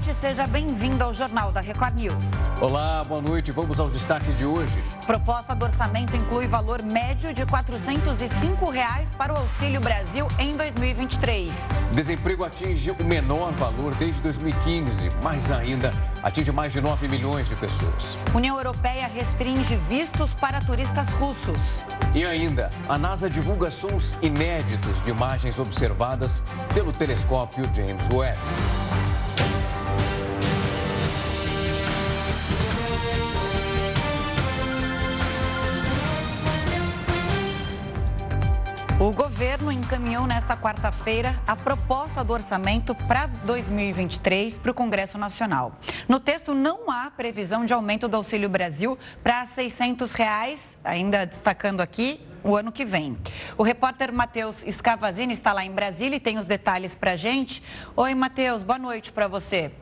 noite, seja bem-vindo ao Jornal da Record News. Olá, boa noite. Vamos aos destaques de hoje. Proposta do orçamento inclui valor médio de 405 reais para o Auxílio Brasil em 2023. Desemprego atinge o menor valor desde 2015, mas ainda atinge mais de 9 milhões de pessoas. União Europeia restringe vistos para turistas russos. E ainda, a NASA divulga sons inéditos de imagens observadas pelo telescópio James Webb. O governo encaminhou nesta quarta-feira a proposta do orçamento para 2023 para o Congresso Nacional. No texto não há previsão de aumento do Auxílio Brasil para 600 reais, ainda destacando aqui o ano que vem. O repórter Matheus Scavazini está lá em Brasília e tem os detalhes para a gente. Oi, Matheus, boa noite para você.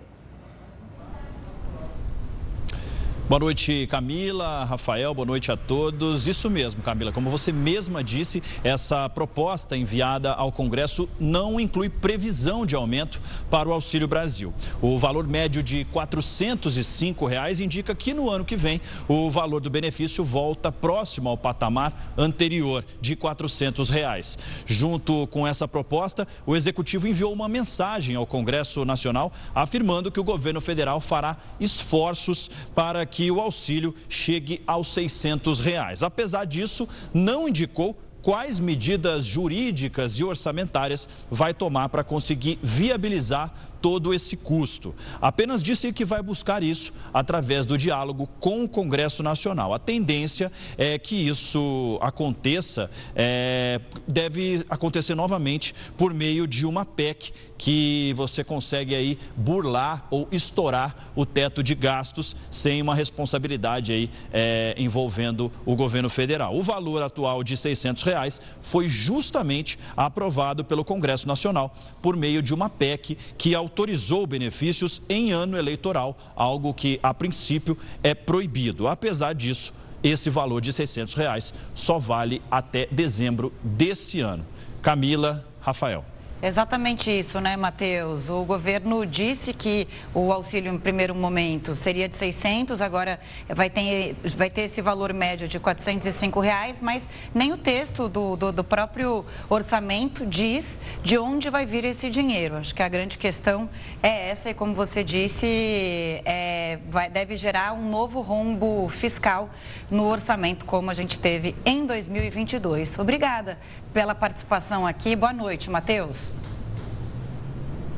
Boa noite, Camila, Rafael, boa noite a todos. Isso mesmo, Camila, como você mesma disse, essa proposta enviada ao Congresso não inclui previsão de aumento para o Auxílio Brasil. O valor médio de 405 reais indica que no ano que vem o valor do benefício volta próximo ao patamar anterior de 400 reais. Junto com essa proposta, o Executivo enviou uma mensagem ao Congresso Nacional afirmando que o governo federal fará esforços para que que o auxílio chegue aos 600 reais. Apesar disso, não indicou quais medidas jurídicas e orçamentárias vai tomar para conseguir viabilizar todo esse custo. Apenas disse que vai buscar isso através do diálogo com o Congresso Nacional. A tendência é que isso aconteça, é, deve acontecer novamente por meio de uma PEC que você consegue aí burlar ou estourar o teto de gastos sem uma responsabilidade aí é, envolvendo o governo federal. O valor atual de 600 reais foi justamente aprovado pelo Congresso Nacional por meio de uma PEC que ao autorizou benefícios em ano eleitoral, algo que, a princípio, é proibido. Apesar disso, esse valor de 600 reais só vale até dezembro desse ano. Camila, Rafael. Exatamente isso, né, Matheus? O governo disse que o auxílio em primeiro momento seria de 600, agora vai ter, vai ter esse valor médio de 405 reais, mas nem o texto do, do, do próprio orçamento diz de onde vai vir esse dinheiro. Acho que a grande questão é essa e, como você disse, é, vai, deve gerar um novo rombo fiscal no orçamento, como a gente teve em 2022. Obrigada pela participação aqui. Boa noite, Matheus.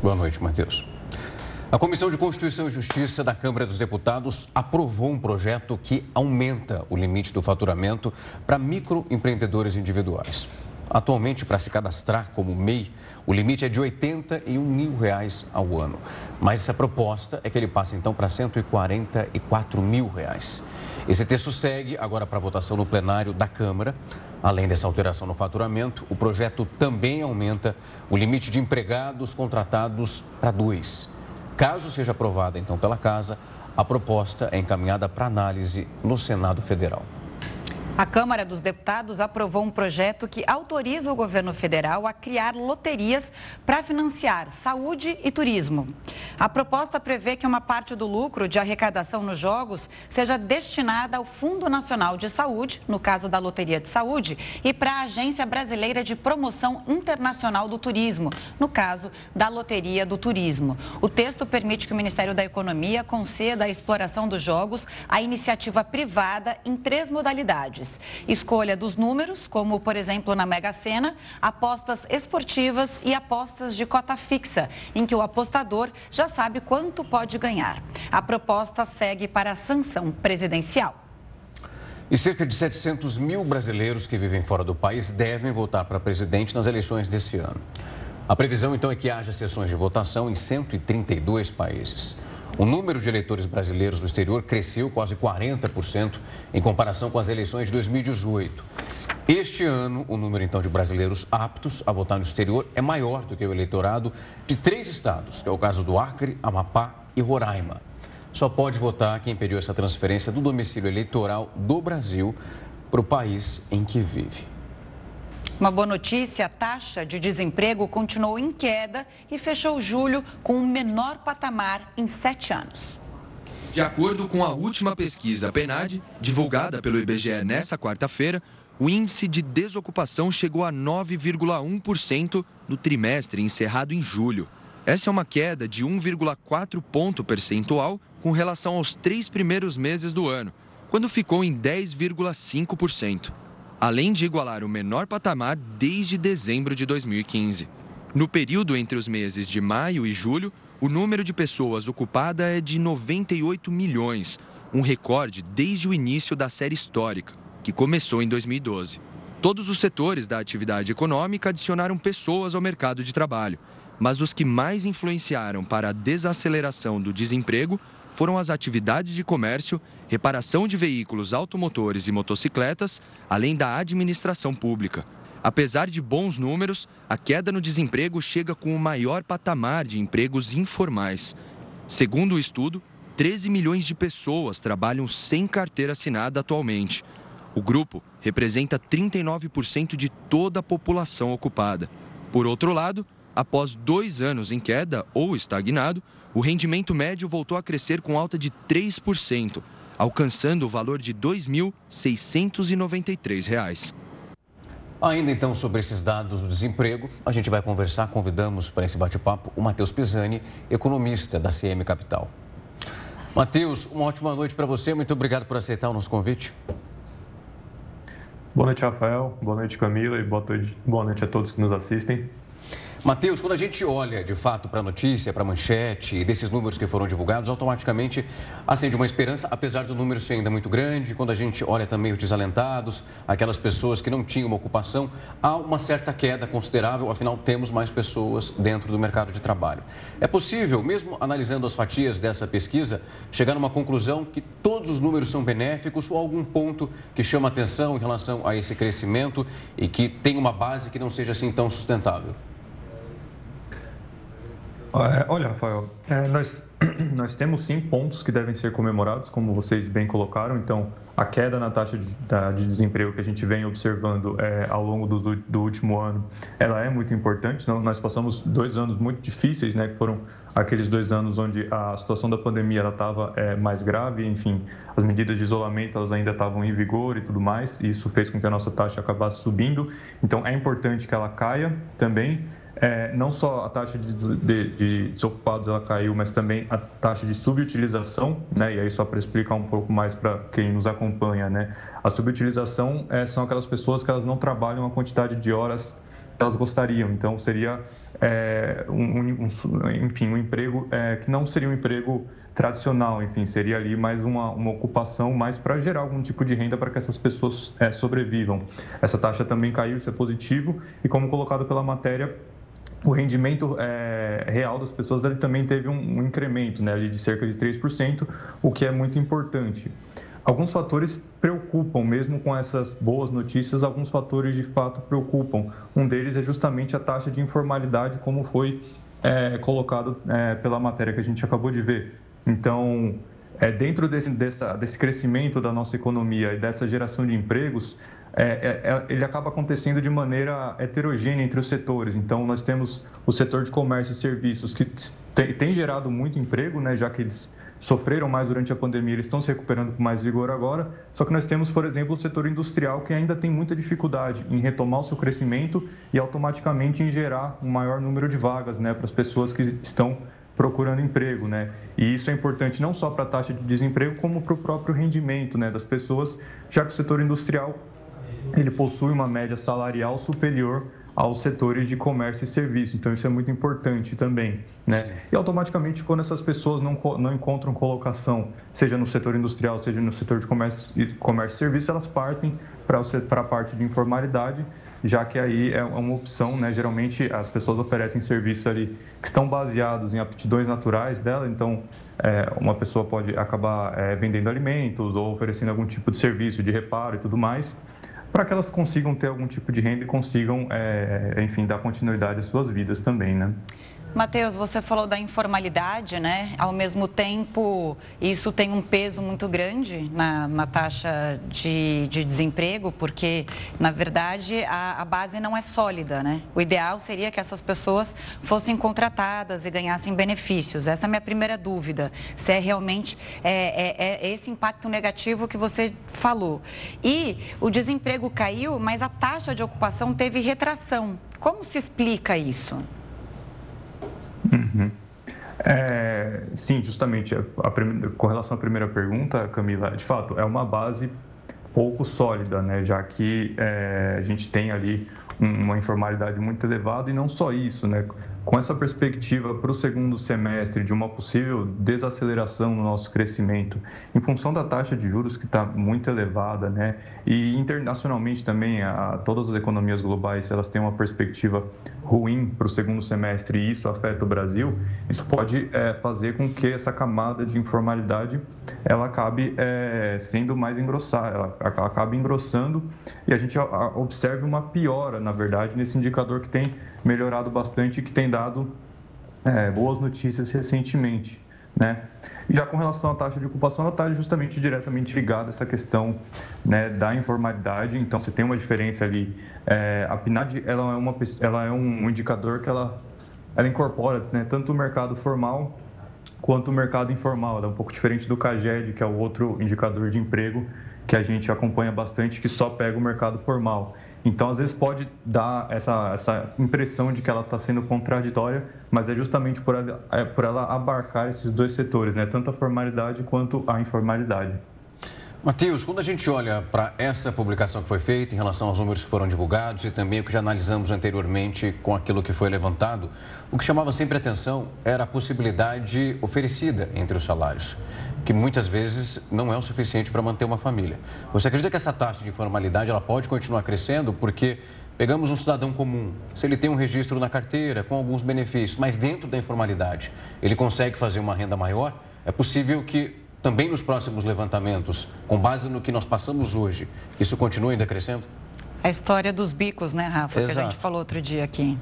Boa noite, Matheus. A Comissão de Constituição e Justiça da Câmara dos Deputados aprovou um projeto que aumenta o limite do faturamento para microempreendedores individuais. Atualmente, para se cadastrar como MEI, o limite é de 81 mil reais ao ano. Mas essa proposta é que ele passe então para 144 mil reais. Esse texto segue agora para votação no plenário da Câmara. Além dessa alteração no faturamento, o projeto também aumenta o limite de empregados contratados para dois. Caso seja aprovada então pela Casa, a proposta é encaminhada para análise no Senado Federal. A Câmara dos Deputados aprovou um projeto que autoriza o governo federal a criar loterias para financiar saúde e turismo. A proposta prevê que uma parte do lucro de arrecadação nos jogos seja destinada ao Fundo Nacional de Saúde, no caso da Loteria de Saúde, e para a Agência Brasileira de Promoção Internacional do Turismo, no caso da Loteria do Turismo. O texto permite que o Ministério da Economia conceda a exploração dos jogos à iniciativa privada em três modalidades Escolha dos números, como por exemplo na Mega Sena, apostas esportivas e apostas de cota fixa, em que o apostador já sabe quanto pode ganhar. A proposta segue para a sanção presidencial. E cerca de 700 mil brasileiros que vivem fora do país devem votar para presidente nas eleições desse ano. A previsão, então, é que haja sessões de votação em 132 países. O número de eleitores brasileiros no exterior cresceu quase 40% em comparação com as eleições de 2018. Este ano, o número então de brasileiros aptos a votar no exterior é maior do que o eleitorado de três estados, que é o caso do Acre, Amapá e Roraima. Só pode votar quem pediu essa transferência do domicílio eleitoral do Brasil para o país em que vive. Uma boa notícia: a taxa de desemprego continuou em queda e fechou julho com o menor patamar em sete anos. De acordo com a última pesquisa PNAD, divulgada pelo IBGE nesta quarta-feira, o índice de desocupação chegou a 9,1% no trimestre encerrado em julho. Essa é uma queda de 1,4 ponto percentual com relação aos três primeiros meses do ano, quando ficou em 10,5%, além de igualar o menor patamar desde dezembro de 2015. No período entre os meses de maio e julho, o número de pessoas ocupadas é de 98 milhões, um recorde desde o início da série histórica, que começou em 2012. Todos os setores da atividade econômica adicionaram pessoas ao mercado de trabalho, mas os que mais influenciaram para a desaceleração do desemprego foram as atividades de comércio, reparação de veículos automotores e motocicletas, além da administração pública. Apesar de bons números, a queda no desemprego chega com o maior patamar de empregos informais. Segundo o estudo, 13 milhões de pessoas trabalham sem carteira assinada atualmente. O grupo representa 39% de toda a população ocupada. Por outro lado, após dois anos em queda ou estagnado, o rendimento médio voltou a crescer com alta de 3%, alcançando o valor de R$ 2.693. Ainda então sobre esses dados do desemprego, a gente vai conversar, convidamos para esse bate-papo o Matheus Pisani, economista da CM Capital. Matheus, uma ótima noite para você, muito obrigado por aceitar o nosso convite. Boa noite, Rafael. Boa noite, Camila. E boa noite, boa noite a todos que nos assistem. Matheus, quando a gente olha de fato para a notícia, para a manchete e desses números que foram divulgados, automaticamente acende uma esperança, apesar do número ser ainda muito grande. Quando a gente olha também os desalentados, aquelas pessoas que não tinham uma ocupação, há uma certa queda considerável, afinal, temos mais pessoas dentro do mercado de trabalho. É possível, mesmo analisando as fatias dessa pesquisa, chegar numa conclusão que todos os números são benéficos ou algum ponto que chama atenção em relação a esse crescimento e que tem uma base que não seja assim tão sustentável? Olha, Rafael, é, nós, nós temos sim pontos que devem ser comemorados, como vocês bem colocaram. Então, a queda na taxa de, de desemprego que a gente vem observando é, ao longo do, do, último ano, ela é muito importante. Nós passamos dois anos muito difíceis, né, que foram aqueles dois anos onde a situação da pandemia estava é, mais grave, enfim, as medidas de isolamento elas ainda estavam em vigor e tudo mais, e isso fez com que a nossa taxa acabasse subindo. Então, é importante que ela caia também é, não só a taxa de, de, de, desocupados ela caiu, mas também a taxa de subutilização, né? E aí só para explicar um pouco mais para quem nos acompanha, né? A subutilização é, são aquelas pessoas que elas não trabalham a quantidade de horas que elas gostariam. Então seria é, um, um, enfim, um emprego é, que não seria um emprego tradicional, enfim, seria ali mais uma, uma ocupação mais para gerar algum tipo de renda para que essas pessoas é, sobrevivam. Essa taxa também caiu, isso é positivo, e como colocado pela matéria, o rendimento é, real das pessoas ele também teve um, um incremento né, de cerca de 3%, o que é muito importante. Alguns fatores preocupam, mesmo com essas boas notícias, alguns fatores de fato preocupam. Um deles é justamente a taxa de informalidade, como foi é, colocado é, pela matéria que a gente acabou de ver. Então, é, dentro desse, dessa, desse crescimento da nossa economia e dessa geração de empregos, é, é, é, ele acaba acontecendo de maneira heterogênea entre os setores. Então, nós temos o setor de comércio e serviços, que tem, tem gerado muito emprego, né, já que eles sofreram mais durante a pandemia, eles estão se recuperando com mais vigor agora. Só que nós temos, por exemplo, o setor industrial, que ainda tem muita dificuldade em retomar o seu crescimento e automaticamente em gerar um maior número de vagas né, para as pessoas que estão procurando emprego, né? E isso é importante não só para a taxa de desemprego, como para o próprio rendimento né, das pessoas, já que o setor industrial ele possui uma média salarial superior aos setores de comércio e serviço. Então, isso é muito importante também. Né? E automaticamente, quando essas pessoas não, não encontram colocação, seja no setor industrial, seja no setor de comércio, comércio e serviço, elas partem para a parte de informalidade, já que aí é uma opção, né? geralmente as pessoas oferecem serviços ali que estão baseados em aptidões naturais dela, então é, uma pessoa pode acabar é, vendendo alimentos ou oferecendo algum tipo de serviço de reparo e tudo mais, para que elas consigam ter algum tipo de renda e consigam, é, enfim, dar continuidade às suas vidas também, né? Matheus, você falou da informalidade, né? Ao mesmo tempo, isso tem um peso muito grande na, na taxa de, de, desemprego, porque, na verdade, a, a, base não é sólida, né? O ideal seria que essas pessoas fossem contratadas e ganhassem benefícios. Essa é a minha primeira dúvida, se é realmente é, é, é esse impacto negativo que você falou. E o desemprego caiu, mas a taxa de ocupação teve retração. Como se explica isso? Uhum. É, sim, justamente, a, a, com relação à primeira pergunta, Camila, de fato, é uma base pouco sólida, né? já que é, a gente tem ali uma informalidade muito elevada e não só isso, né? Com essa perspectiva para o segundo semestre de uma possível desaceleração no nosso crescimento, em função da taxa de juros que está muito elevada, né? E internacionalmente também, a, todas as economias globais elas têm uma perspectiva ruim para o segundo semestre e isso afeta o Brasil. Isso pode é, fazer com que essa camada de informalidade ela acabe é, sendo mais engrossada, ela, acabe engrossando e a gente observe uma piora, na verdade, nesse indicador que tem melhorado bastante e que tem dado é, boas notícias recentemente. Né? Já com relação à taxa de ocupação, ela está justamente diretamente ligada a essa questão né, da informalidade. Então, você tem uma diferença ali. É, a PNAD ela é, uma, ela é um indicador que ela, ela incorpora né, tanto o mercado formal quanto o mercado informal. Ela é um pouco diferente do CAGED, que é o outro indicador de emprego que a gente acompanha bastante, que só pega o mercado formal. Então, às vezes, pode dar essa, essa impressão de que ela está sendo contraditória, mas é justamente por ela, é por ela abarcar esses dois setores, né? tanto a formalidade quanto a informalidade. Matheus, quando a gente olha para essa publicação que foi feita em relação aos números que foram divulgados e também o que já analisamos anteriormente com aquilo que foi levantado, o que chamava sempre atenção era a possibilidade oferecida entre os salários, que muitas vezes não é o suficiente para manter uma família. Você acredita que essa taxa de informalidade ela pode continuar crescendo porque pegamos um cidadão comum, se ele tem um registro na carteira com alguns benefícios, mas dentro da informalidade ele consegue fazer uma renda maior, é possível que também nos próximos levantamentos, com base no que nós passamos hoje, isso continua ainda crescendo? A história dos bicos, né, Rafa, Exato. que a gente falou outro dia aqui.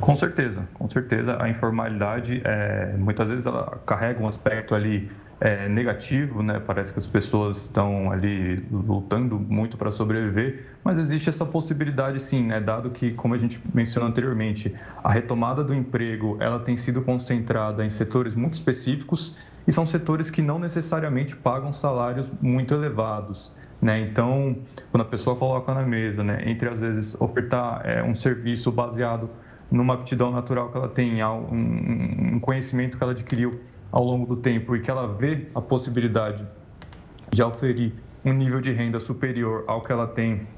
Com certeza, com certeza. A informalidade, é, muitas vezes, ela carrega um aspecto ali é, negativo, né? Parece que as pessoas estão ali lutando muito para sobreviver, mas existe essa possibilidade sim, né? Dado que, como a gente mencionou anteriormente, a retomada do emprego ela tem sido concentrada em setores muito específicos e são setores que não necessariamente pagam salários muito elevados. Né? Então, quando a pessoa coloca na mesa, né, entre às vezes ofertar é, um serviço baseado numa aptidão natural que ela tem, um, conhecimento que ela adquiriu ao longo do tempo e que ela vê a possibilidade de oferir um nível de renda superior ao que ela tem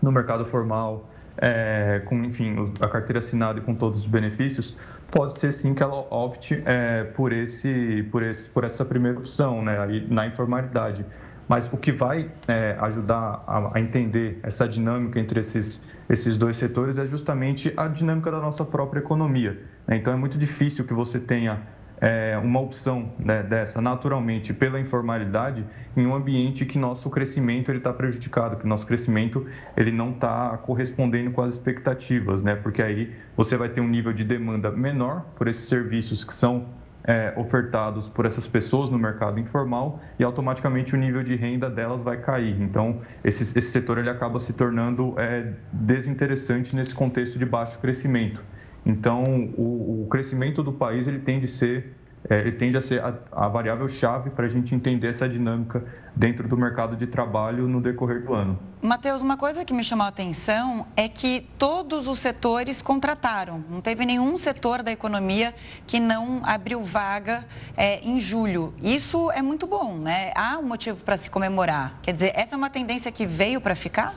no mercado formal, é, com enfim a carteira assinada e com todos os benefícios, pode ser sim que ela opte é, por esse por esse por essa primeira opção, né, aí na informalidade. Mas o que vai é, ajudar a, a, entender essa dinâmica entre esses esses dois setores é justamente a dinâmica da nossa própria economia. Né? Então é muito difícil que você tenha é, uma opção né, dessa naturalmente pela informalidade em um ambiente que nosso crescimento ele está prejudicado, que nosso crescimento ele não está correspondendo com as expectativas, né? Porque aí você vai ter um nível de demanda menor por esses serviços que são é, ofertados por essas pessoas no mercado informal e automaticamente o nível de renda delas vai cair. Então esse, esse setor ele acaba se tornando é, desinteressante nesse contexto de baixo crescimento. Então, o, o crescimento do país ele tende a ser, é, ele tende a, ser a, a variável chave para a gente entender essa dinâmica dentro do mercado de trabalho no decorrer do ano. Matheus, uma coisa que me chamou a atenção é que todos os setores contrataram. Não teve nenhum setor da economia que não abriu vaga é, em julho. Isso é muito bom, né? Há um motivo para se comemorar. Quer dizer, essa é uma tendência que veio para ficar?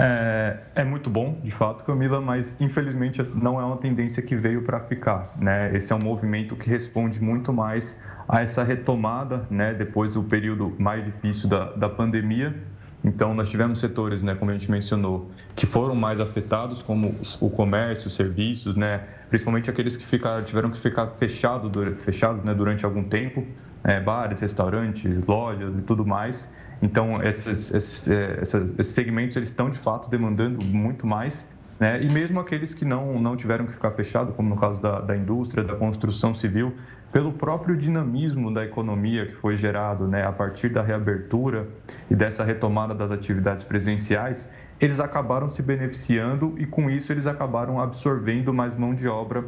É, é, muito bom, de fato, Camila, mas infelizmente não é uma tendência que veio para ficar. Né? Esse é um movimento que responde muito mais a essa retomada, né, depois do período mais difícil da, da pandemia. Então, nós tivemos setores, né, como a gente mencionou, que foram mais afetados, como o comércio, os serviços, né, principalmente aqueles que ficaram, tiveram que ficar fechados fechado, né, durante algum tempo, é, bares, restaurantes, lojas e tudo mais. Então, esses, esses, é, esses segmentos eles estão de fato demandando muito mais Né? E mesmo aqueles que não, não tiveram que ficar fechados, como no caso da, da indústria, da construção civil, pelo próprio dinamismo da economia que foi gerado né, a partir da reabertura e dessa retomada das atividades presenciais, eles acabaram se beneficiando e com isso eles acabaram absorvendo mais mão de obra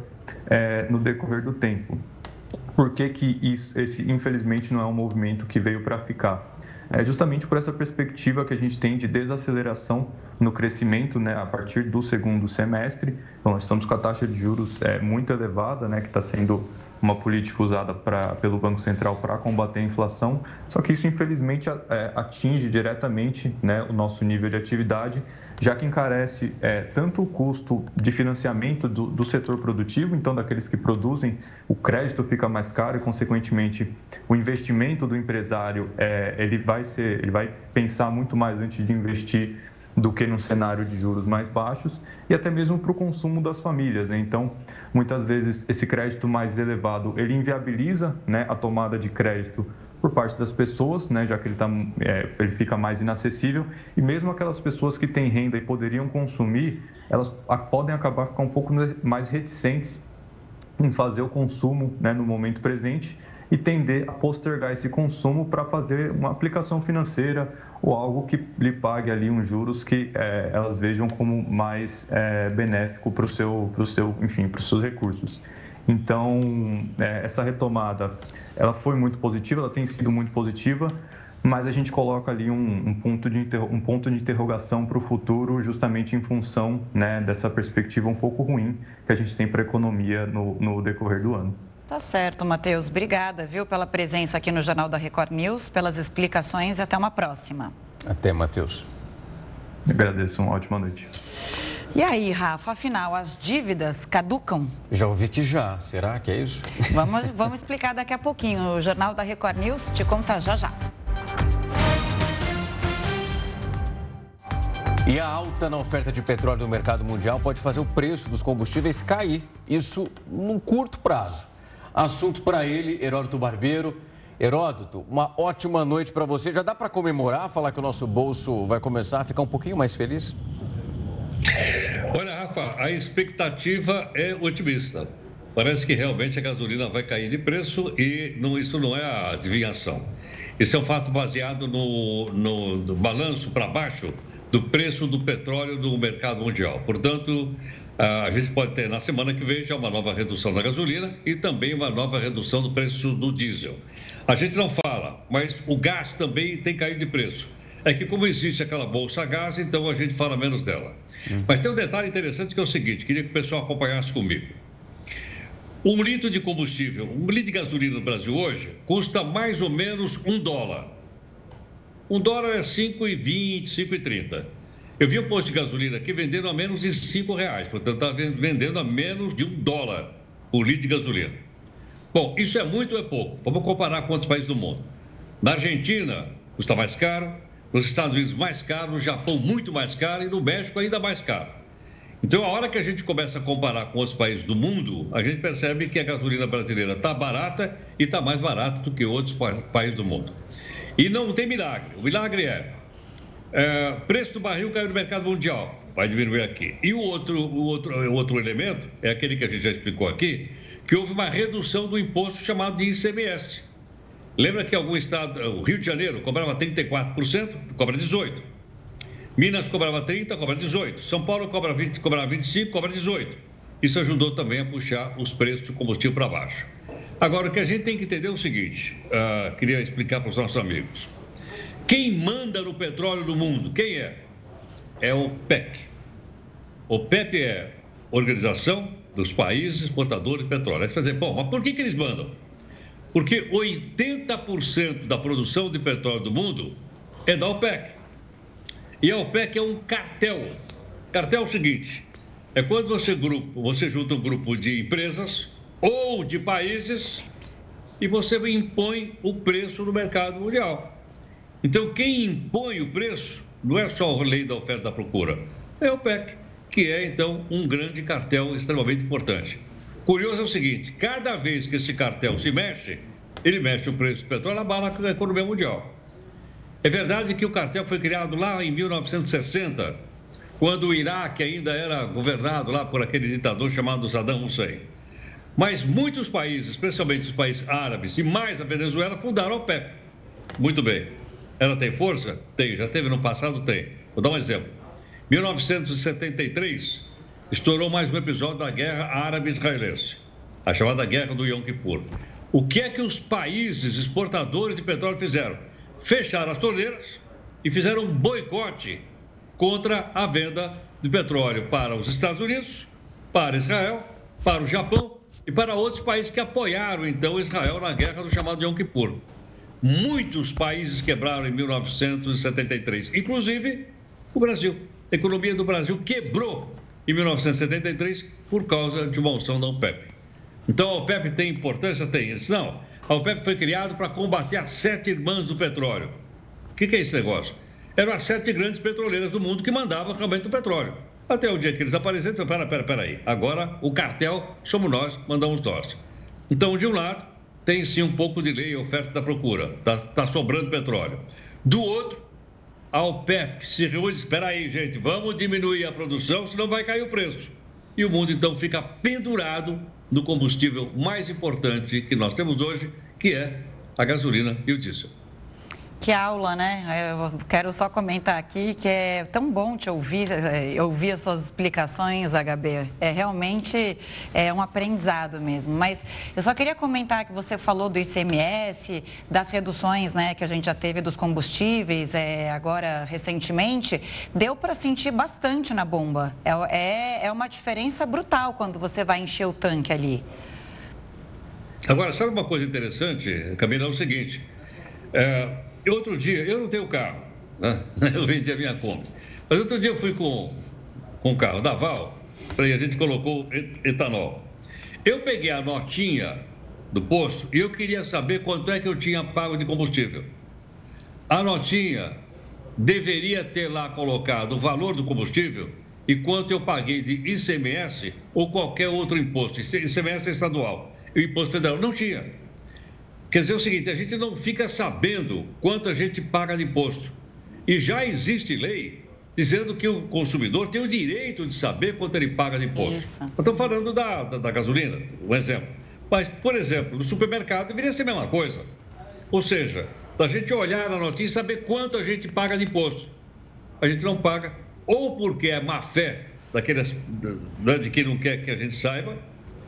é, no decorrer do tempo. Por que, que isso, esse, infelizmente, não é um movimento que veio para ficar? É justamente por essa perspectiva que a gente tem de desaceleração no crescimento né, a partir do segundo semestre. Então, nós estamos com a taxa de juros é, muito elevada, né, que está sendo uma política usada pra, pelo Banco Central para combater a inflação, só que isso infelizmente é, atinge diretamente né, o nosso nível de atividade, já que encarece é, tanto o custo de financiamento do, do, setor produtivo, então daqueles que produzem, o crédito fica mais caro e, consequentemente, o investimento do empresário é, ele vai ser, ele vai pensar muito mais antes de investir do que num cenário de juros mais baixos e até mesmo para o consumo das famílias. Né? Então, muitas vezes esse crédito mais elevado ele inviabiliza né, a tomada de crédito por parte das pessoas, né, já que ele, tá, é, ele fica mais inacessível e mesmo aquelas pessoas que têm renda e poderiam consumir, elas podem acabar ficando um pouco mais reticentes em fazer o consumo né, no momento presente e tender a postergar esse consumo para fazer uma aplicação financeira ou algo que lhe pague ali uns juros que é, elas vejam como mais é, benéfico para o seu, pro seu, enfim, para os seus recursos. Então, é, essa retomada, ela foi muito positiva, ela tem sido muito positiva, mas a gente coloca ali um, um ponto, de um ponto de interrogação para o futuro, justamente em função né, dessa perspectiva um pouco ruim que a gente tem para a economia no, no decorrer do ano. Tá certo, Matheus. Obrigada, viu, pela presença aqui no Jornal da Record News, pelas explicações e até uma próxima. Até, Matheus. Agradeço, uma ótima noite. E aí, Rafa, afinal, as dívidas caducam? Já ouvi que já. Será que é isso? Vamos, vamos explicar daqui a pouquinho. O Jornal da Record News te conta já já. E a alta na oferta de petróleo no mercado mundial pode fazer o preço dos combustíveis cair. Isso num curto prazo. Assunto para ele, Heródoto Barbeiro. Heródoto, uma ótima noite para você. Já dá para comemorar, falar que o nosso bolso vai começar a ficar um pouquinho mais feliz? Olha, Rafa, a expectativa é otimista. Parece que realmente a gasolina vai cair de preço e não, isso não é a adivinhação. Isso é um fato baseado no, no, no balanço para baixo do preço do petróleo no mercado mundial. Portanto, a gente pode ter na semana que vem já uma nova redução da gasolina e também uma nova redução do preço do diesel. A gente não fala, mas o gás também tem caído de preço. É que como existe aquela bolsa gás, então a gente fala menos dela. Hum. Mas tem um detalhe interessante que é o seguinte, queria que o pessoal acompanhasse comigo. Um litro de combustível, um litro de gasolina no Brasil hoje, custa mais ou menos um dólar. Um dólar é 5,20, 5,30. Eu vi um posto de gasolina aqui vendendo a menos de cinco reais, portanto está vendendo a menos de um dólar o litro de gasolina. Bom, isso é muito ou é pouco? Vamos comparar com outros países do mundo. Na Argentina custa mais caro, nos Estados Unidos mais caro, no Japão muito mais caro e no México ainda mais caro. Então, a hora que a gente começa a comparar com outros países do mundo, a gente percebe que a gasolina brasileira está barata e está mais barata do que outros países do mundo. E não tem milagre. O milagre é é, preço do barril caiu no mercado mundial, vai diminuir aqui. E o outro, o, outro, o outro elemento é aquele que a gente já explicou aqui, que houve uma redução do imposto chamado de ICMS. Lembra que algum estado, o Rio de Janeiro, cobrava 34%, cobra 18%. Minas cobrava 30%, cobra 18%. São Paulo cobra 20, cobrava 25%, cobra 18%. Isso ajudou também a puxar os preços do combustível para baixo. Agora, o que a gente tem que entender é o seguinte: uh, queria explicar para os nossos amigos. Quem manda no petróleo do mundo? Quem é? É o PEC. O PEP é Organização dos Países Exportadores de Petróleo. Aí você vai dizer, bom, mas por que, que eles mandam? Porque 80% da produção de petróleo do mundo é da OPEC. E a OPEC é um cartel. Cartel é o seguinte: é quando você, grupo, você junta um grupo de empresas ou de países e você impõe o preço no mercado mundial. Então, quem impõe o preço não é só a lei da oferta e da procura, é o PEC, que é, então, um grande cartel extremamente importante. Curioso é o seguinte: cada vez que esse cartel se mexe, ele mexe o preço do petróleo, abala a economia mundial. É verdade que o cartel foi criado lá em 1960, quando o Iraque ainda era governado lá por aquele ditador chamado Saddam Hussein. Mas muitos países, especialmente os países árabes e mais a Venezuela, fundaram a OPEP. Muito bem. Ela tem força? Tem. Já teve no passado? Tem. Vou dar um exemplo. 1973, estourou mais um episódio da guerra árabe-israelense, a chamada Guerra do Yom Kippur. O que é que os países exportadores de petróleo fizeram? Fecharam as torneiras e fizeram um boicote contra a venda de petróleo para os Estados Unidos, para Israel, para o Japão e para outros países que apoiaram então Israel na guerra do chamado Yom Kippur. Muitos países quebraram em 1973, inclusive o Brasil. A economia do Brasil quebrou em 1973 por causa de uma moção da OPEP. Então a OPEP tem importância? Tem. Não. A OPEP foi criada para combater as sete irmãs do petróleo. O que, que é esse negócio? Eram as sete grandes petroleiras do mundo que mandavam realmente o petróleo. Até o dia que eles apareceram, pera, pera, pera aí. Agora o cartel somos nós, mandamos nós. Então, de um lado, tem sim um pouco de lei oferta da procura, está tá sobrando petróleo. Do outro, a OPEP se reúne espera aí, gente, vamos diminuir a produção, senão vai cair o preço. E o mundo então fica pendurado no combustível mais importante que nós temos hoje, que é a gasolina e o diesel. Que aula, né? Eu quero só comentar aqui que é tão bom te ouvir, ouvir as suas explicações, HB. É realmente é um aprendizado mesmo. Mas eu só queria comentar que você falou do ICMS, das reduções né, que a gente já teve dos combustíveis é, agora recentemente. Deu para sentir bastante na bomba. É, é, é uma diferença brutal quando você vai encher o tanque ali. Agora, sabe uma coisa interessante, Camila? É o seguinte. É, outro dia, eu não tenho carro, né? eu vendi a minha Kombi. Mas outro dia eu fui com, com carro da Val, e a gente colocou etanol. Eu peguei a notinha do posto e eu queria saber quanto é que eu tinha pago de combustível. A notinha deveria ter lá colocado o valor do combustível e quanto eu paguei de ICMS ou qualquer outro imposto. ICMS é estadual. E o imposto federal não tinha. Quer dizer o seguinte, a gente não fica sabendo quanto a gente paga de imposto. E já existe lei dizendo que o consumidor tem o direito de saber quanto ele paga de imposto. Estou falando da, da, da, gasolina, um exemplo. Mas, por exemplo, no supermercado deveria ser a mesma coisa. Ou seja, da gente olhar na notícia e saber quanto a gente paga de imposto. A gente não paga, ou porque é má fé daqueles, de quem não quer que a gente saiba,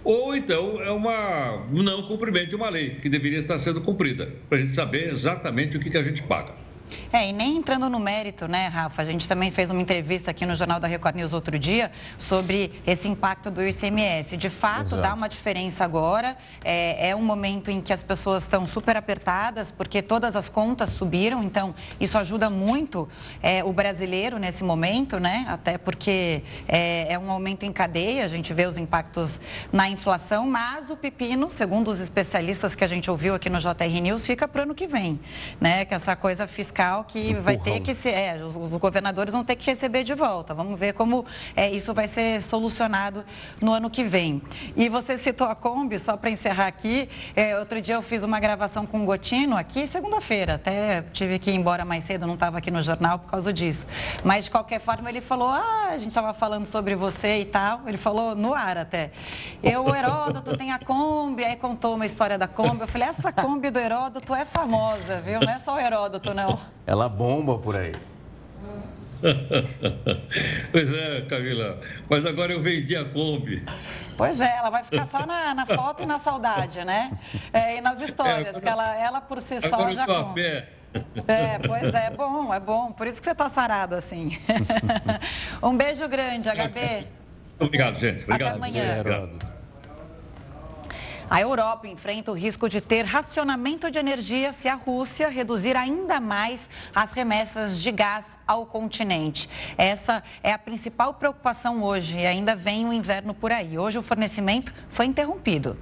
ou então é uma não cumprimento de uma lei que deveria estar sendo cumprida, para a gente saber exatamente o que, que a gente paga. É, e nem entrando no mérito, né, Rafa? A gente também fez uma entrevista aqui no Jornal da Record News outro dia sobre esse impacto do ICMS. De fato, Exato. dá uma diferença agora. É, é, um momento em que as pessoas estão super apertadas, porque todas as contas subiram, então isso ajuda muito é, o brasileiro nesse momento, né? Até porque é, é um aumento em cadeia, a gente vê os impactos na inflação, mas o pepino, segundo os especialistas que a gente ouviu aqui no JR News, fica para o ano que vem, né? Que essa coisa fiscal fiscal que vai ter que ser, é, os, os, governadores vão ter que receber de volta. Vamos ver como é, isso vai ser solucionado no ano que vem. E você citou a Kombi, só para encerrar aqui, é, outro dia eu fiz uma gravação com o Gotino aqui, segunda-feira, até tive que ir embora mais cedo, não estava aqui no jornal por causa disso. Mas de qualquer forma ele falou, ah, a gente estava falando sobre você e tal, ele falou no ar até. Eu, o Heródoto tem a Kombi, aí contou uma história da Kombi, eu falei, essa Kombi do Heródoto é famosa, viu? Não é só o Heródoto, não. Ela bomba por aí. pois é, Camila. Mas agora eu vendi a Kombi. Pois é, ela vai ficar só na, na foto e na saudade, né? É, e nas histórias, é, agora, que ela, ela por si só já conta. A pé. É, pois é, é bom, é bom. Por isso que você está sarado assim. um beijo grande, HB. Obrigado, gente. Obrigado. Até amanhã. Obrigado. A Europa enfrenta o risco de ter racionamento de energia se a Rússia reduzir ainda mais as remessas de gás ao continente. Essa é a principal preocupação hoje e ainda vem o inverno por aí. Hoje o fornecimento foi interrompido.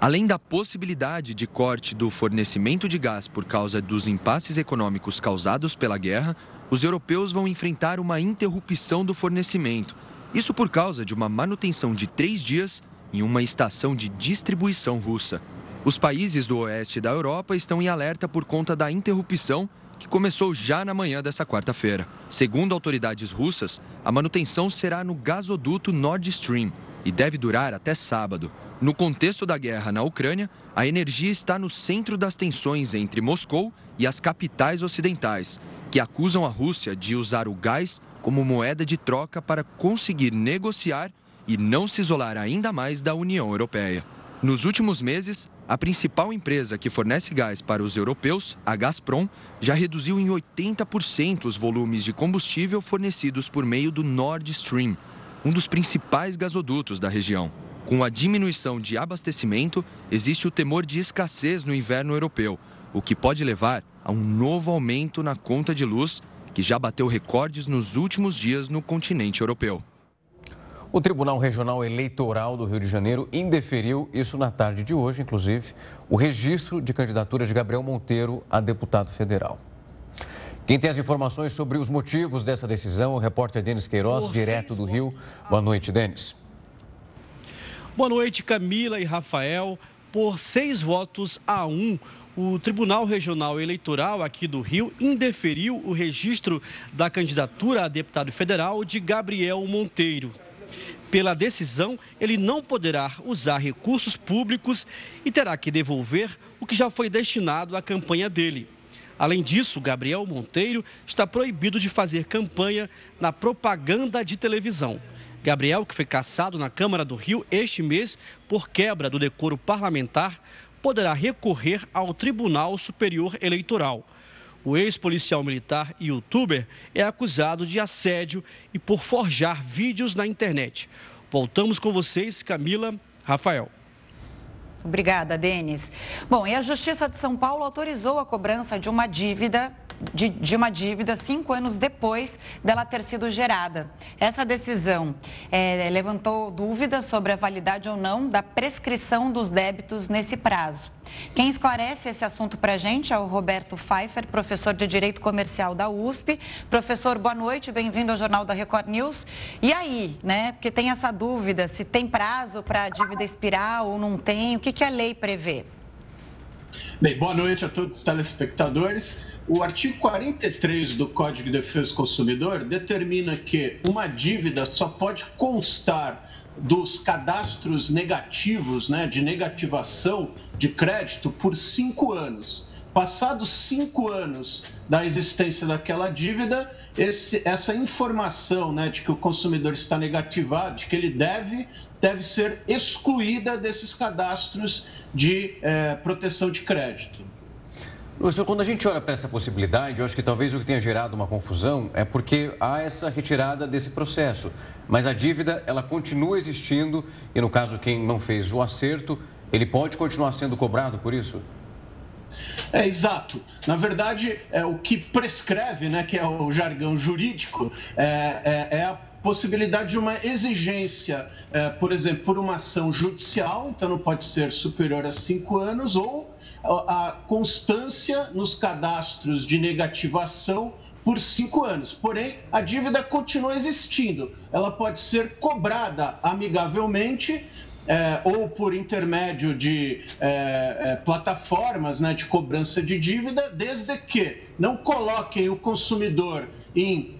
Além da possibilidade de corte do fornecimento de gás por causa dos impasses econômicos causados pela guerra, os europeus vão enfrentar uma interrupção do fornecimento. Isso por causa de uma manutenção de três dias em uma estação de distribuição russa. Os países do oeste da Europa estão em alerta por conta da interrupção que começou já na manhã dessa quarta-feira. Segundo autoridades russas, a manutenção será no gasoduto Nord Stream e deve durar até sábado. No contexto da guerra na Ucrânia, a energia está no centro das tensões entre Moscou e as capitais ocidentais, que acusam a Rússia de usar o gás como moeda de troca para conseguir negociar e não se isolar ainda mais da União Europeia. Nos últimos meses, a principal empresa que fornece gás para os europeus, a Gazprom, já reduziu em 80% os volumes de combustível fornecidos por meio do Nord Stream, um dos principais gasodutos da região. Com a diminuição de abastecimento, existe o temor de escassez no inverno europeu, o que pode levar a um novo aumento na conta de luz, que já bateu recordes nos últimos dias no continente europeu. O Tribunal Regional Eleitoral do Rio de Janeiro indeferiu, isso na tarde de hoje, inclusive, o registro de candidatura de Gabriel Monteiro a deputado federal. Quem tem as informações sobre os motivos dessa decisão, o repórter Denis Queiroz, direto do Rio. Boa noite, Denis. Boa noite, Camila e Rafael. Por seis votos a um, o Tribunal Regional Eleitoral aqui do Rio indeferiu o registro da candidatura a deputado federal de Gabriel Monteiro. Pela decisão, ele não poderá usar recursos públicos e terá que devolver o que já foi destinado à campanha dele. Além disso, Gabriel Monteiro está proibido de fazer campanha na propaganda de televisão. Gabriel, que foi cassado na Câmara do Rio este mês por quebra do decoro parlamentar, poderá recorrer ao Tribunal Superior Eleitoral. O ex-policial militar e youtuber é acusado de assédio e por forjar vídeos na internet. Voltamos com vocês, Camila, Rafael. Obrigada, Denis. Bom, e a Justiça de São Paulo autorizou a cobrança de uma dívida de, de, uma dívida cinco anos depois dela ter sido gerada. Essa decisão é, levantou dúvidas sobre a validade ou não da prescrição dos débitos nesse prazo. Quem esclarece esse assunto para a gente é o Roberto Pfeiffer, professor de Direito Comercial da USP. Professor, boa noite, bem-vindo ao Jornal da Record News. E aí, né? Porque tem essa dúvida se tem prazo para a dívida expirar ou não tem, o que, que a lei prevê? Bem, boa noite a todos os telespectadores. O artigo 43 do Código de Defesa do Consumidor determina que uma dívida só pode constar dos cadastros negativos, né, de negativação de crédito por cinco anos. Passados cinco anos da existência daquela dívida, esse, essa informação né, de que o consumidor está negativado, de que ele deve, deve ser excluída desses cadastros de eh, proteção de crédito. Professor, quando a gente olha para essa possibilidade, eu acho que talvez o que tenha gerado uma confusão é porque há essa retirada desse processo. Mas a dívida, ela continua existindo e, no caso, quem não fez o acerto, ele pode continuar sendo cobrado por isso? É exato. Na verdade, é o que prescreve, né, que é o jargão jurídico, é, é, é a possibilidade de uma exigência, é, por exemplo, por uma ação judicial, então não pode ser superior a cinco anos, ou a constância nos cadastros de negativação por cinco anos. Porém, a dívida continua existindo. Ela pode ser cobrada amigavelmente é, ou por intermédio de é, é, plataformas né, de cobrança de dívida, desde que não coloquem o consumidor em,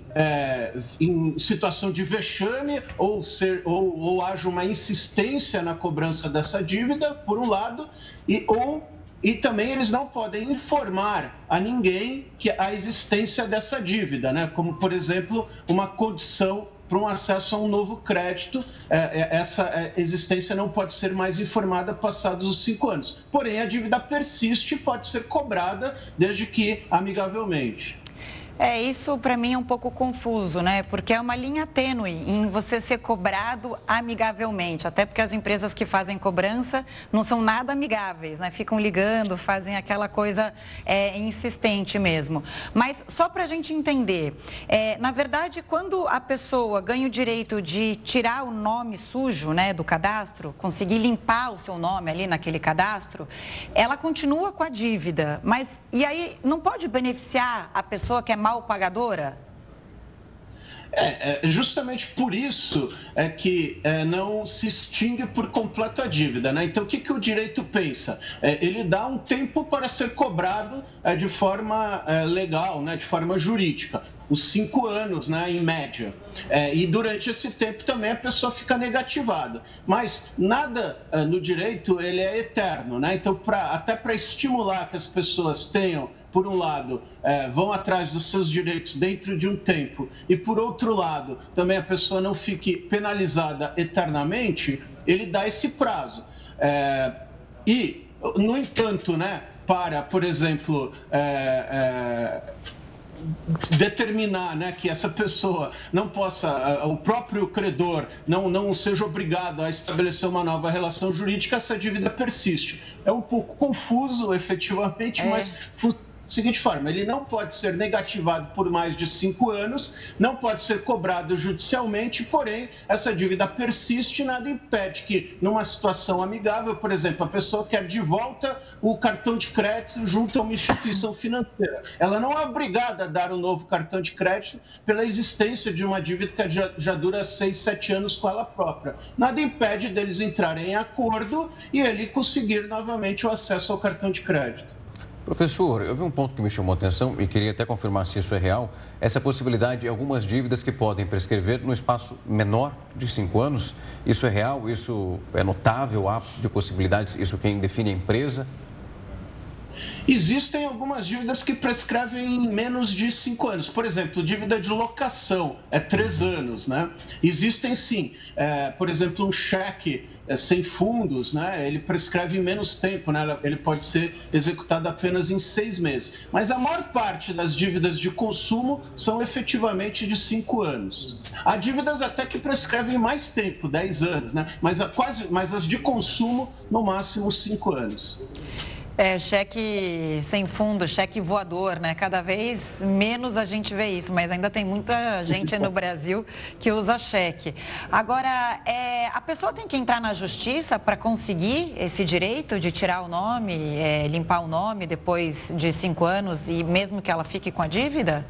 em situação de vexame ou, ser, ou, ou haja uma insistência na cobrança dessa dívida, por um lado, e, ou e também eles não podem informar a ninguém que a existência dessa dívida, né? como, por exemplo, uma condição para um acesso a um novo crédito, é, é, essa é, existência não pode ser mais informada passados os cinco anos. Porém, a dívida persiste e pode ser cobrada desde que amigavelmente. É, isso para mim é um pouco confuso, né? Porque é uma linha tênue em você ser cobrado amigavelmente. Até porque as empresas que fazem cobrança não são nada amigáveis, né? Ficam ligando, fazem aquela coisa é, insistente mesmo. Mas só para a gente entender, é, na verdade, quando a pessoa ganha o direito de tirar o nome sujo né, do cadastro, conseguir limpar o seu nome ali naquele cadastro, ela continua com a dívida. Mas e aí não pode beneficiar a pessoa que é mal pagadora? É, é, justamente por isso é que é, não se extingue por completo a dívida. Né? Então, o que, que o direito pensa? É, ele dá um tempo para ser cobrado é, de forma é, legal, né? de forma jurídica os cinco anos, né, em média. É, e durante esse tempo também a pessoa fica negativada. Mas nada é, no direito ele é eterno, né? Então, pra, até para estimular que as pessoas tenham por um lado, é, vão atrás dos seus direitos dentro de um tempo, e por outro lado, também a pessoa não fique penalizada eternamente, ele dá esse prazo. É, e, no entanto, né, para, por exemplo, é, é determinar né, que essa pessoa não possa, o próprio credor não, não seja obrigado a estabelecer uma nova relação jurídica, essa dívida persiste. É um pouco confuso, efetivamente, é. mas seguinte forma: ele não pode ser negativado por mais de cinco anos, não pode ser cobrado judicialmente, porém, essa dívida persiste nada impede que, numa situação amigável, por exemplo, a pessoa quer de volta o cartão de crédito junto a uma instituição financeira. Ela não é obrigada a dar um novo cartão de crédito pela existência de uma dívida que já, já dura seis, sete anos com ela própria. Nada impede deles entrarem em acordo e ele conseguir novamente o acesso ao cartão de crédito. Professor, eu vi um ponto que me chamou a atenção e queria até confirmar se isso é real. Essa possibilidade de algumas dívidas que podem prescrever no espaço menor de cinco anos. Isso é real? Isso é notável? Há de possibilidades? Isso quem define a empresa? Existem algumas dívidas que prescrevem em menos de cinco anos. Por exemplo, dívida de locação é três anos, né? Existem sim, é, por exemplo, um cheque é, sem fundos, né? Ele prescreve em menos tempo, né? Ele pode ser executado apenas em seis meses. Mas a maior parte das dívidas de consumo são efetivamente de cinco anos. Há dívidas até que prescrevem mais tempo, dez anos, né? Mas, a, quase, mas as de consumo, no máximo cinco anos. É, cheque sem fundo, cheque voador, né? Cada vez menos a gente vê isso, mas ainda tem muita gente no Brasil que usa cheque. Agora, é, a pessoa tem que entrar na justiça para conseguir esse direito de tirar o nome, é, limpar o nome depois de cinco anos e mesmo que ela fique com a dívida?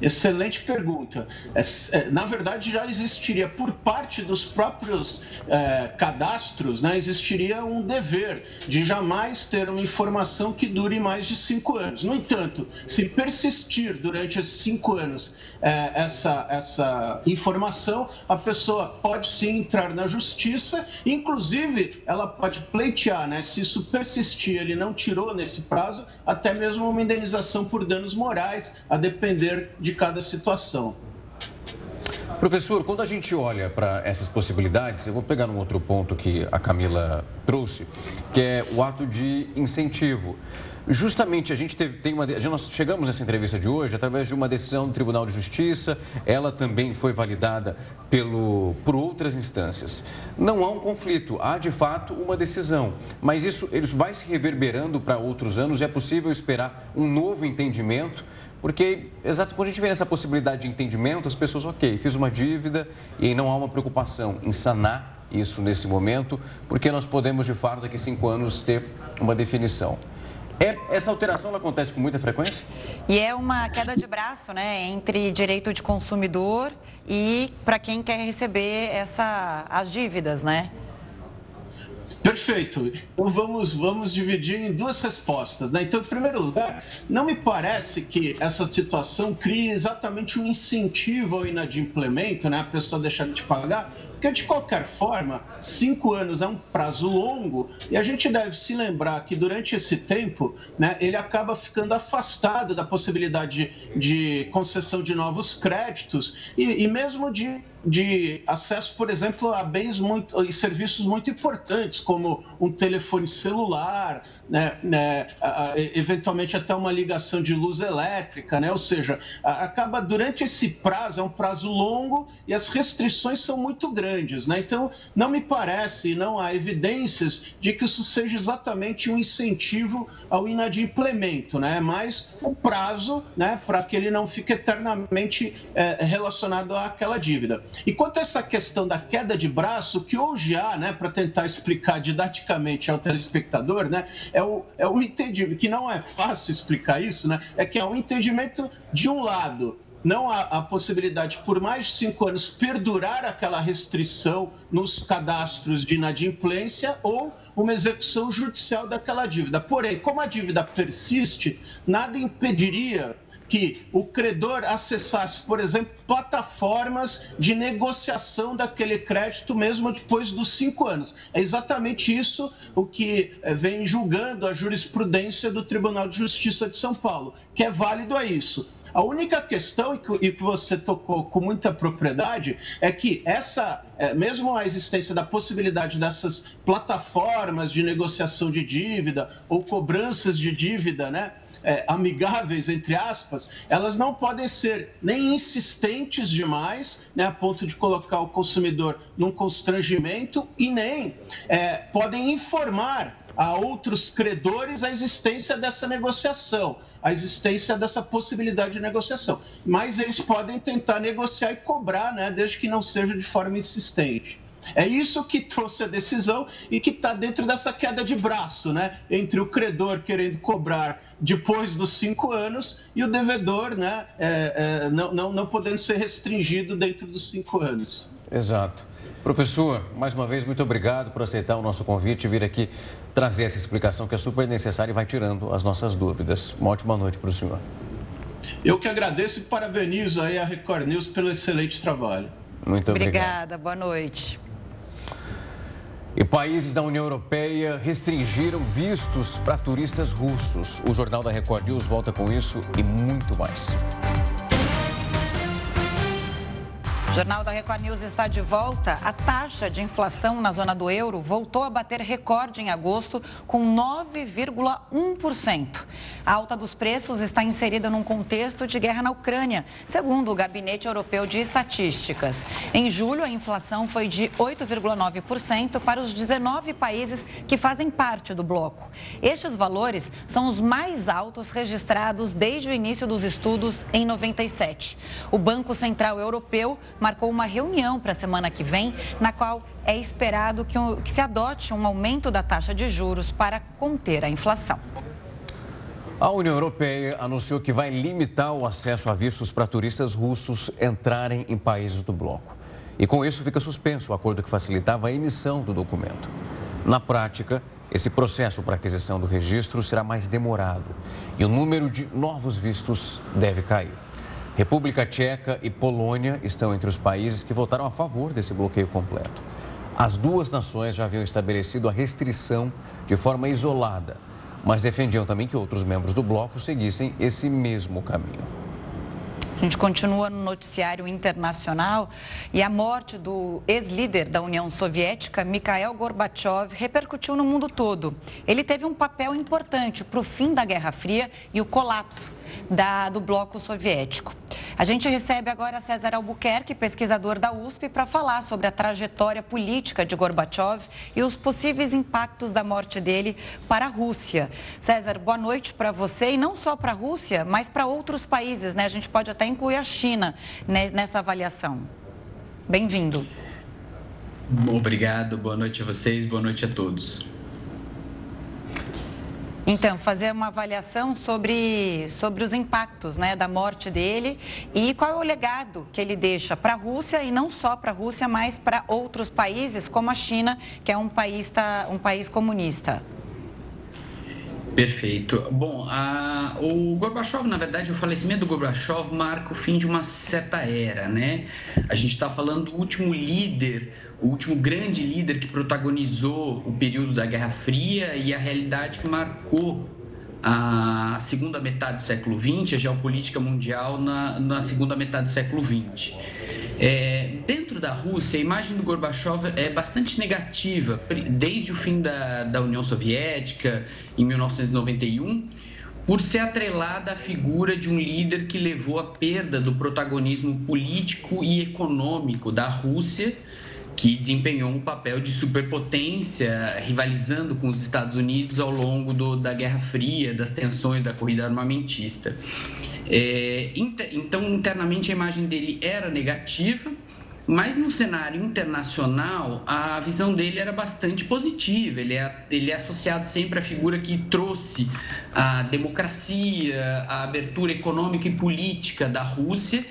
Excelente pergunta. É, é, na verdade, já existiria, por parte dos próprios é, cadastros, né, existiria um dever de jamais ter uma informação que dure mais de cinco anos. No entanto, se persistir durante esses cinco anos essa, essa informação, a pessoa pode sim entrar na justiça, inclusive ela pode pleitear, né, se isso persistir, ele não tirou nesse prazo, até mesmo uma indenização por danos morais, a depender de de cada situação. Professor, quando a gente olha para essas possibilidades, eu vou pegar um outro ponto que a Camila trouxe, que é o ato de incentivo. Justamente a gente teve, tem uma, nós chegamos nessa entrevista de hoje através de uma decisão do Tribunal de Justiça, ela também foi validada pelo, por outras instâncias. Não há um conflito, há de fato uma decisão, mas isso ele vai se reverberando para outros anos. É possível esperar um novo entendimento porque, exato, quando a gente vê essa possibilidade de entendimento, as pessoas, ok, fiz uma dívida e não há uma preocupação em sanar isso nesse momento, porque nós podemos, de fato, daqui a cinco anos ter uma definição. É, essa alteração acontece com muita frequência? E é uma queda de braço, né, entre direito de consumidor e para quem quer receber essa, as dívidas, né? Perfeito. Então vamos, vamos dividir em duas respostas. Né? Então, em primeiro lugar, não me parece que essa situação crie exatamente um incentivo ao inadimplemento, né? a pessoa deixar de pagar, porque, de qualquer forma, cinco anos é um prazo longo e a gente deve se lembrar que, durante esse tempo, né, ele acaba ficando afastado da possibilidade de, concessão de novos créditos e, e mesmo de de acesso, por exemplo, a bens muito, e serviços muito importantes, como um telefone celular, né, né, eventualmente até uma ligação de luz elétrica, né? ou seja, acaba durante esse prazo, é um prazo longo e as restrições são muito grandes. Né? Então, não me parece, não há evidências de que isso seja exatamente um incentivo ao inadimplemento, né? mais um prazo né, para que ele não fique eternamente é, relacionado àquela dívida. E quanto a essa questão da queda de braço, que hoje há, né, para tentar explicar didaticamente ao telespectador, né, é o, é o entendimento, que não é fácil explicar isso, né, é que é o entendimento de um lado não há a possibilidade, por mais de cinco anos, perdurar aquela restrição nos cadastros de inadimplência ou uma execução judicial daquela dívida. Porém, como a dívida persiste, nada impediria que o credor acessasse, por exemplo, plataformas de negociação daquele crédito mesmo depois dos cinco anos. É exatamente isso o que eh, vem julgando a jurisprudência do Tribunal de Justiça de São Paulo, que é válido a isso. A única questão, e que você tocou com muita propriedade, é que essa, é, mesmo a existência da possibilidade dessas plataformas de negociação de dívida ou cobranças de dívida, né? É, amigáveis, entre aspas, elas não podem ser nem insistentes demais, né, a ponto de colocar o consumidor num constrangimento, e nem é, podem informar a outros credores a existência dessa negociação, a existência dessa possibilidade de negociação. Mas eles podem tentar negociar e cobrar, né, desde que não seja de forma insistente. É isso que trouxe a decisão e que está dentro dessa queda de braço, né? Entre o credor querendo cobrar depois dos cinco anos e o devedor, né? É, é, não, não, não podendo ser restringido dentro dos cinco anos. Exato. Professor, mais uma vez, muito obrigado por aceitar o nosso convite e vir aqui trazer essa explicação que é super necessária e vai tirando as nossas dúvidas. Uma ótima noite para o senhor. Eu que agradeço e parabenizo aí a Record News pelo excelente trabalho. Muito obrigado. Obrigada, boa noite. E países da União Europeia restringiram vistos para turistas russos. O Jornal da Record News volta com isso e muito mais. O Jornal da Record News está de volta. A taxa de inflação na zona do euro voltou a bater recorde em agosto, com 9,1%. A alta dos preços está inserida num contexto de guerra na Ucrânia, segundo o Gabinete Europeu de Estatísticas. Em julho, a inflação foi de 8,9% para os 19 países que fazem parte do bloco. Estes valores são os mais altos registrados desde o início dos estudos em 97. O Banco Central Europeu marcou uma reunião para a semana que vem, na qual é esperado que, que se adote um aumento da taxa de juros para conter a inflação. A União Europeia anunciou que vai limitar o acesso a vistos para turistas russos entrarem em países do bloco. E com isso fica suspenso o acordo que facilitava a emissão do documento. Na prática, esse processo para aquisição do registro será mais demorado e o número de novos vistos deve cair. República Tcheca e Polônia estão entre os países que votaram a favor desse bloqueio completo. As duas nações já haviam estabelecido a restrição de forma isolada, mas defendiam também que outros membros do bloco seguissem esse mesmo caminho. A gente continua no noticiário internacional e a morte do ex-líder da União Soviética, Mikhail Gorbachev, repercutiu no mundo todo. Ele teve um papel importante para o fim da Guerra Fria e o colapso da, do bloco soviético. A gente recebe agora César Albuquerque, pesquisador da USP, para falar sobre a trajetória política de Gorbachev e os possíveis impactos da morte dele para a Rússia. César, boa noite para você e não só para a Rússia, mas para outros países, né? A gente pode até incluir a China nessa avaliação. Bem-vindo. Obrigado, boa noite a vocês, boa noite a todos. Então, fazer uma avaliação sobre, sobre os impactos né, da morte dele e qual é o legado que ele deixa para a Rússia e não só para a Rússia, mas para outros países como a China, que é um país, tá, um país comunista. Perfeito. Bom, a, o Gorbachev, na verdade, o falecimento do Gorbachev marca o fim de uma certa era, né? A gente está falando do último líder, o último grande líder que protagonizou o período da Guerra Fria e a realidade que marcou a segunda metade do século XX, a geopolítica mundial na, na segunda metade do século XX. É, dentro da Rússia, a imagem do Gorbachev é bastante negativa, desde o fim da, da União Soviética, em 1991, por ser atrelada à figura de um líder que levou à perda do protagonismo político e econômico da Rússia que desempenhou um papel de superpotência, rivalizando com os Estados Unidos ao longo do, da Guerra Fria, das tensões da corrida armamentista. É, então, internamente, a imagem dele era negativa, Mas no cenário internacional, a visão dele era bastante positiva. Ele é, ele é associado sempre à figura que trouxe a democracia, a abertura econômica e política da Rússia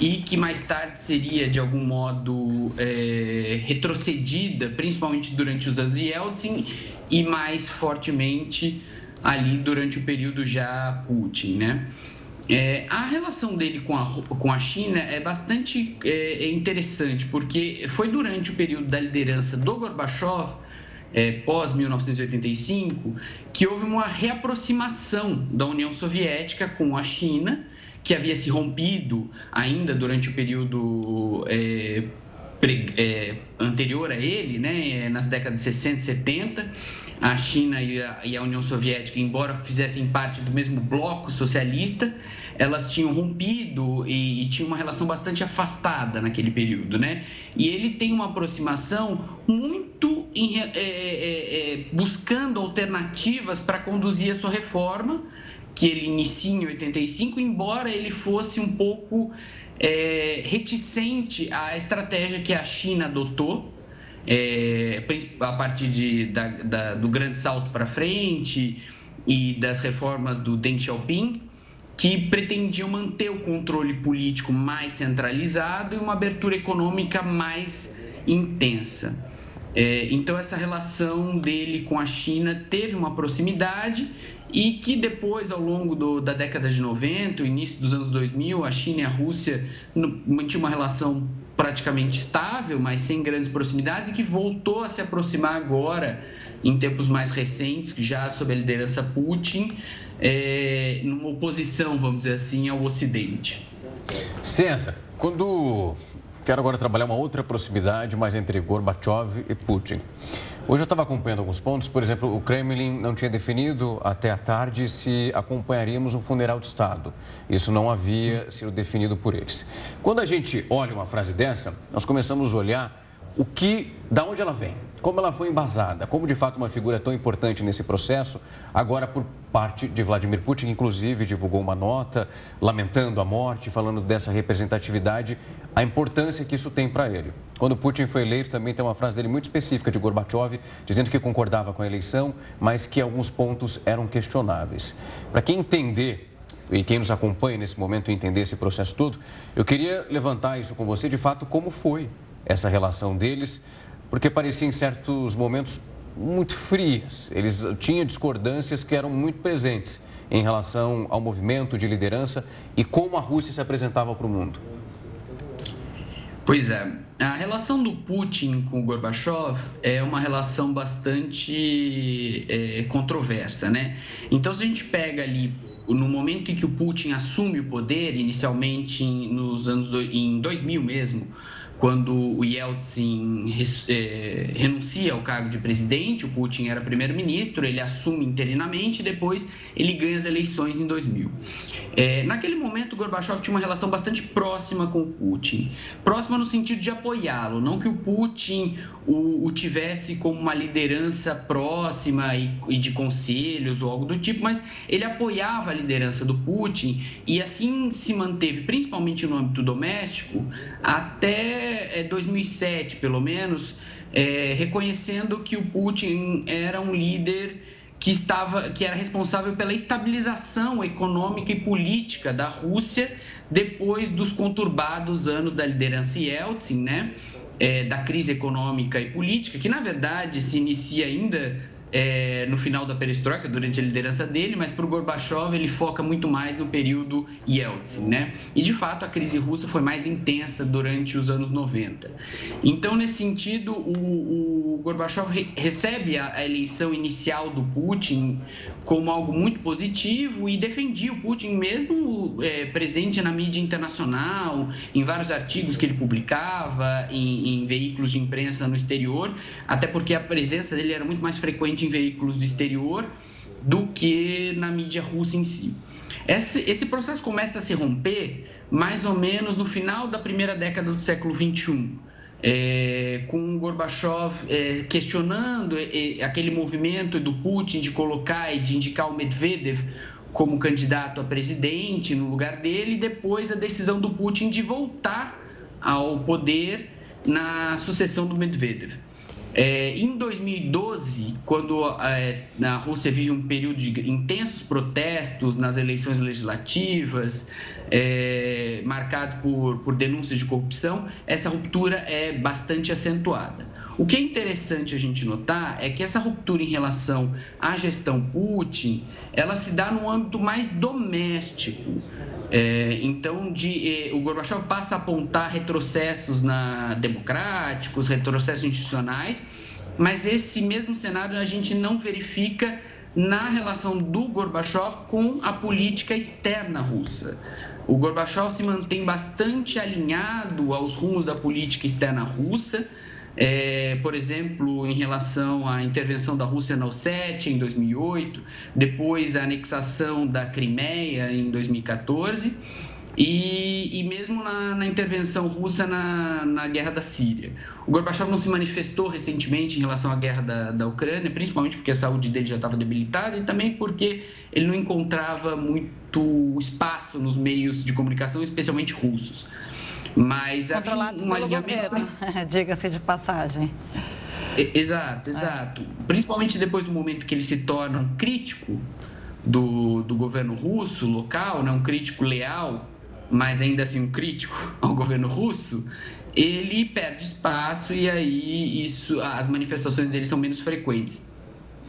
e que mais tarde seria de algum modo é, retrocedida, principalmente durante os anos Yeltsin e mais fortemente ali durante o período já Putin, né? É, a relação dele com a, com a China é bastante é, é interessante, porque foi durante o período da liderança do Gorbachev, é, pós-1985, que houve uma reaproximação da União Soviética com a China, que havia se rompido ainda durante o período é, é, anterior a ele, né, nas décadas de 60 e 70 a China e a, e a, União Soviética, embora fizessem parte do mesmo bloco socialista, elas tinham rompido e, e tinham uma relação bastante afastada naquele período, né? E ele tem uma aproximação muito em, é, é, é, buscando alternativas para conduzir a sua reforma, que ele inicia em 85, embora ele fosse um pouco é, reticente à estratégia que a China adotou é, a partir de, da, da, do grande salto para frente e das reformas do Deng Xiaoping, que pretendiam manter o controle político mais centralizado e uma abertura econômica mais intensa. É, então, essa relação dele com a China teve uma proximidade e que depois, ao longo do, da década de 90, o início dos anos 2000, a China e a Rússia mantinham uma relação praticamente estável, mas sem grandes proximidades, e que voltou a se aproximar agora, em tempos mais recentes, já sob a liderança Putin, é, numa oposição, vamos dizer assim, ao Ocidente. César, quando quero agora trabalhar uma outra proximidade mais entre Gorbachev e Putin. Hoje eu estava acompanhando alguns pontos, por exemplo, o Kremlin não tinha definido até a tarde se acompanharíamos um funeral de Estado. Isso não havia sido definido por eles. Quando a gente olha uma frase dessa, nós começamos a olhar o que, da onde ela vem, como ela foi embasada, como de fato uma figura tão importante nesse processo, agora por parte de Vladimir Putin, inclusive divulgou uma nota lamentando a morte, falando dessa representatividade, a importância que isso tem para ele. Quando Putin foi eleito, também tem uma frase dele muito específica de Gorbachev, dizendo que concordava com a eleição, mas que alguns pontos eram questionáveis. Para quem entender e quem nos acompanha nesse momento entender esse processo todo, eu queria levantar isso com você, de fato, como foi essa relação deles, porque parecia em certos momentos muito frias. Eles tinham discordâncias que eram muito presentes em relação ao movimento de liderança e como a Rússia se apresentava para o mundo. Pois é, a relação do Putin com o Gorbachev é uma relação bastante é, controversa, né? Então, se a gente pega ali no momento em que o Putin assume o poder, inicialmente nos anos em 2000 mesmo, quando o Yeltsin é, renuncia ao cargo de presidente, o Putin era primeiro-ministro, ele assume interinamente e depois ele ganha as eleições em 2000. É, naquele momento, Gorbachev tinha uma relação bastante próxima com o Putin. Próxima no sentido de apoiá-lo, não que o Putin o, o, tivesse como uma liderança próxima e, e de conselhos ou algo do tipo, mas ele apoiava a liderança do Putin e assim se manteve, principalmente no âmbito doméstico, até 2007, é, pelo menos, é, reconhecendo que o Putin era um líder que estava, que era responsável pela estabilização econômica e política da Rússia depois dos conturbados anos da liderança Yeltsin, né? É, da crise econômica e política, que na verdade se inicia ainda é, no final da perestroika, durante a liderança dele, mas para o Gorbachev ele foca muito mais no período Yeltsin, né? E de fato a crise russa foi mais intensa durante os anos 90. Então, nesse sentido, o, o Gorbachev re recebe a, a, eleição inicial do Putin como algo muito positivo e defendia o Putin mesmo é, presente na mídia internacional, em vários artigos que ele publicava, em, em veículos de imprensa no exterior, até porque a presença dele era muito mais frequente em veículos do exterior do que na mídia russa em si. Esse, esse processo começa a se romper mais ou menos no final da primeira década do século XXI. É, com Gorbachev é, questionando é, aquele movimento do Putin de colocar e de indicar o Medvedev como candidato a presidente no lugar dele, e depois a decisão do Putin de voltar ao poder na sucessão do Medvedev. É, em 2012, quando é, a Rússia vive um período de intensos protestos nas eleições legislativas, é, marcado por, por denúncias de corrupção, essa ruptura é bastante acentuada. O que é interessante a gente notar é que essa ruptura em relação à gestão Putin, ela se dá no âmbito mais doméstico. É, então, de, o Gorbachev passa a apontar retrocessos na, democráticos, retrocessos institucionais, mas esse mesmo cenário a gente não verifica na relação do Gorbachev com a política externa russa. O Gorbachev se mantém bastante alinhado aos rumos da política externa russa, é, por exemplo, em relação à intervenção da Rússia na Ossétia em 2008, depois a anexação da Crimeia em 2014 e, e mesmo na, na, intervenção russa na, na guerra da Síria. O Gorbachev não se manifestou recentemente em relação à guerra da, da Ucrânia, principalmente porque a saúde dele já estava debilitada e também porque ele não encontrava muito espaço nos meios de comunicação, especialmente russos. Mas Controlados um alinhamento. Diga-se de passagem. Exato, exato. É. Principalmente depois do momento que ele se torna um crítico do, do governo russo local, né? um crítico leal, mas ainda assim um crítico ao governo russo, ele perde espaço e aí isso, as manifestações dele são menos frequentes.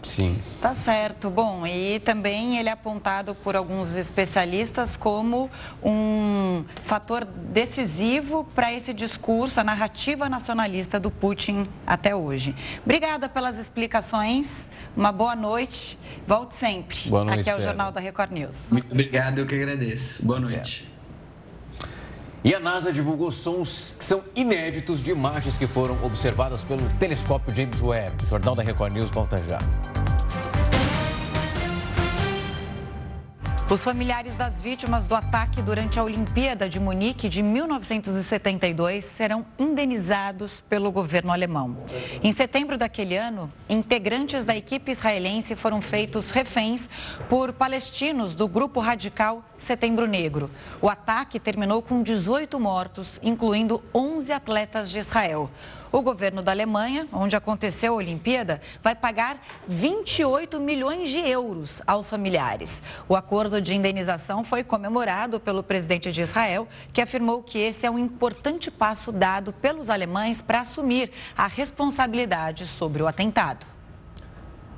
Sim. Tá certo. Bom, e também ele é apontado por alguns especialistas como um fator decisivo para esse discurso, a narrativa nacionalista do Putin até hoje. Obrigada pelas explicações. Uma boa noite. Volte sempre. Boa noite. Aqui é o Jornal da Record News. Muito obrigado, eu que agradeço. Boa noite. E a NASA divulgou sons que são inéditos de imagens que foram observadas pelo telescópio James Webb. O Jornal da Record News volta já. Os familiares das vítimas do ataque durante a Olimpíada de Munique de 1972 serão indenizados pelo governo alemão. Em setembro daquele ano, integrantes da equipe israelense foram feitos reféns por palestinos do grupo radical Setembro Negro. O ataque terminou com 18 mortos, incluindo 11 atletas de Israel. O governo da Alemanha, onde aconteceu a Olimpíada, vai pagar 28 milhões de euros aos familiares. O acordo de indenização foi comemorado pelo presidente de Israel, que afirmou que esse é um importante passo dado pelos alemães para assumir a responsabilidade sobre o atentado.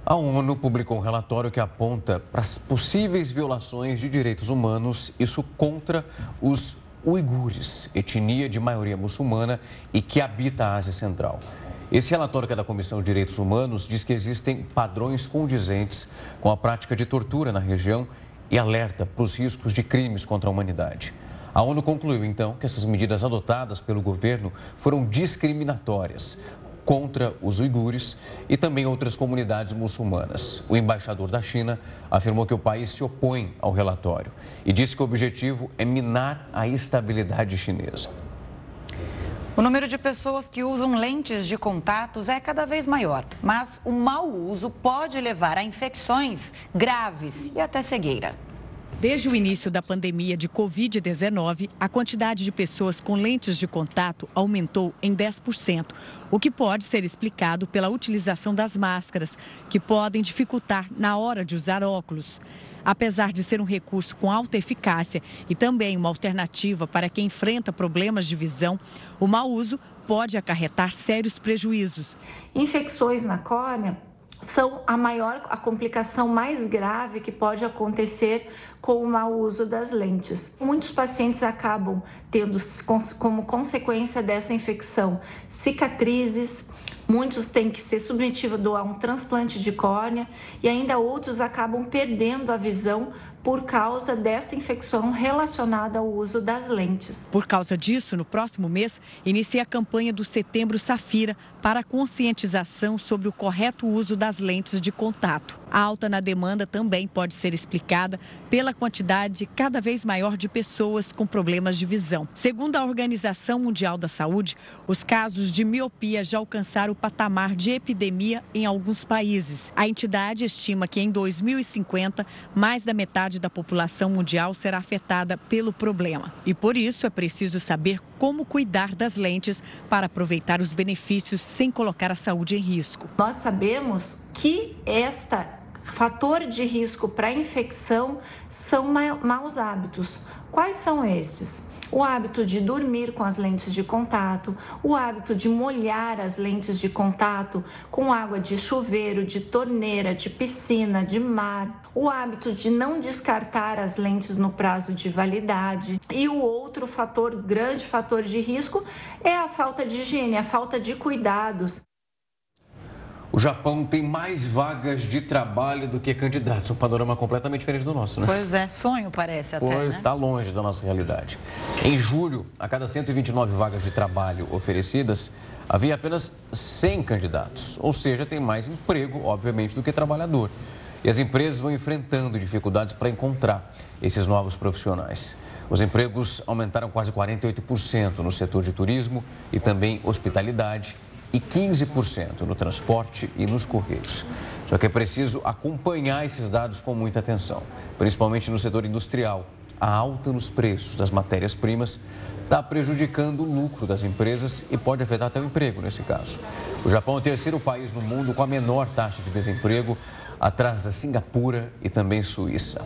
A ONU publicou um relatório que aponta para as possíveis violações de direitos humanos, isso contra os uigures, etnia de maioria muçulmana e que habita a Ásia Central. Esse relatório que é da Comissão de Direitos Humanos diz que existem padrões condizentes com a prática de tortura na região e alerta para os riscos de crimes contra a humanidade. A ONU concluiu então que essas medidas adotadas pelo governo foram discriminatórias, contra os uigures e também outras comunidades muçulmanas. O embaixador da China afirmou que o país se opõe ao relatório e disse que o objetivo é minar a estabilidade chinesa. O número de pessoas que usam lentes de contatos é cada vez maior, mas o mau uso pode levar a infecções graves e até cegueira. Desde o início da pandemia de Covid-19, a quantidade de pessoas com lentes de contato aumentou em 10%, o que pode ser explicado pela utilização das máscaras, que podem dificultar na hora de usar óculos. Apesar de ser um recurso com alta eficácia e também uma alternativa para quem enfrenta problemas de visão, o mau uso pode acarretar sérios prejuízos. Infecções na córnea são a maior, a complicação mais grave que pode acontecer com o mau uso das lentes. Muitos pacientes acabam tendo como consequência dessa infecção cicatrizes, muitos têm que ser submetidos a um transplante de córnea e ainda outros acabam perdendo a visão por causa dessa infecção relacionada ao uso das lentes. Por causa disso, no próximo mês, inicia a campanha do Setembro Safira para conscientização sobre o correto uso das lentes de contato. A alta na demanda também pode ser explicada pela quantidade cada vez maior de pessoas com problemas de visão. Segundo a Organização Mundial da Saúde, os casos de miopia já alcançaram o patamar de epidemia em alguns países. A entidade estima que em 2050, mais da metade da população mundial será afetada pelo problema. E por isso é preciso saber como cuidar das lentes para aproveitar os benefícios sem colocar a saúde em risco. Nós sabemos que esta fator de risco para infecção são maus hábitos. Quais são estes? o hábito de dormir com as lentes de contato, o hábito de molhar as lentes de contato com água de chuveiro, de torneira, de piscina, de mar, o hábito de não descartar as lentes no prazo de validade. E o outro fator, grande fator de risco, é a falta de higiene, a falta de cuidados. O Japão tem mais vagas de trabalho do que candidatos. Um panorama completamente diferente do nosso, né? Pois é, sonho parece até, Pois, está né? longe da nossa realidade. Em julho, a cada 129 vagas de trabalho oferecidas, havia apenas 100 candidatos. Ou seja, tem mais emprego, obviamente, do que trabalhador. E as empresas vão enfrentando dificuldades para encontrar esses novos profissionais. Os empregos aumentaram quase 48% no setor de turismo e também hospitalidade e 15% no transporte e nos correios. Só que é preciso acompanhar esses dados com muita atenção, principalmente no setor industrial. A alta nos preços das matérias-primas está prejudicando o lucro das empresas e pode afetar até o emprego nesse caso. O Japão é o terceiro país no mundo com a menor taxa de desemprego, atrás da Singapura e também Suíça.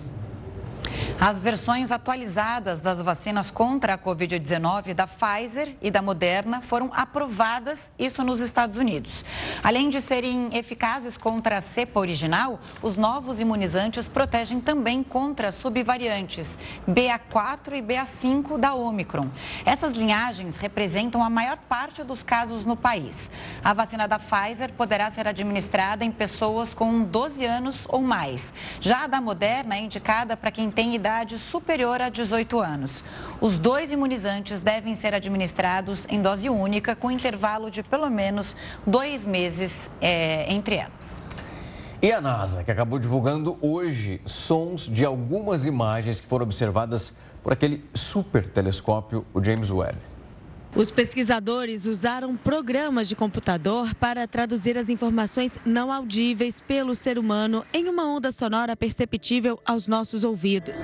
As versões atualizadas das vacinas contra a Covid-19 da Pfizer e da Moderna foram aprovadas, isso nos Estados Unidos. Além de serem eficazes contra a cepa original, os novos imunizantes protegem também contra subvariantes BA4 e BA5 da Omicron. Essas linhagens representam a maior parte dos casos no país. A vacina da Pfizer poderá ser administrada em pessoas com 12 anos ou mais. Já a da Moderna é indicada para quem tem idade superior a 18 anos. Os dois imunizantes devem ser administrados em dose única, com intervalo de pelo menos dois meses é, entre elas. E a NASA, que acabou divulgando hoje sons de algumas imagens que foram observadas por aquele super telescópio, o James Webb. Os pesquisadores usaram programas de computador para traduzir as informações não audíveis pelo ser humano em uma onda sonora perceptível aos nossos ouvidos.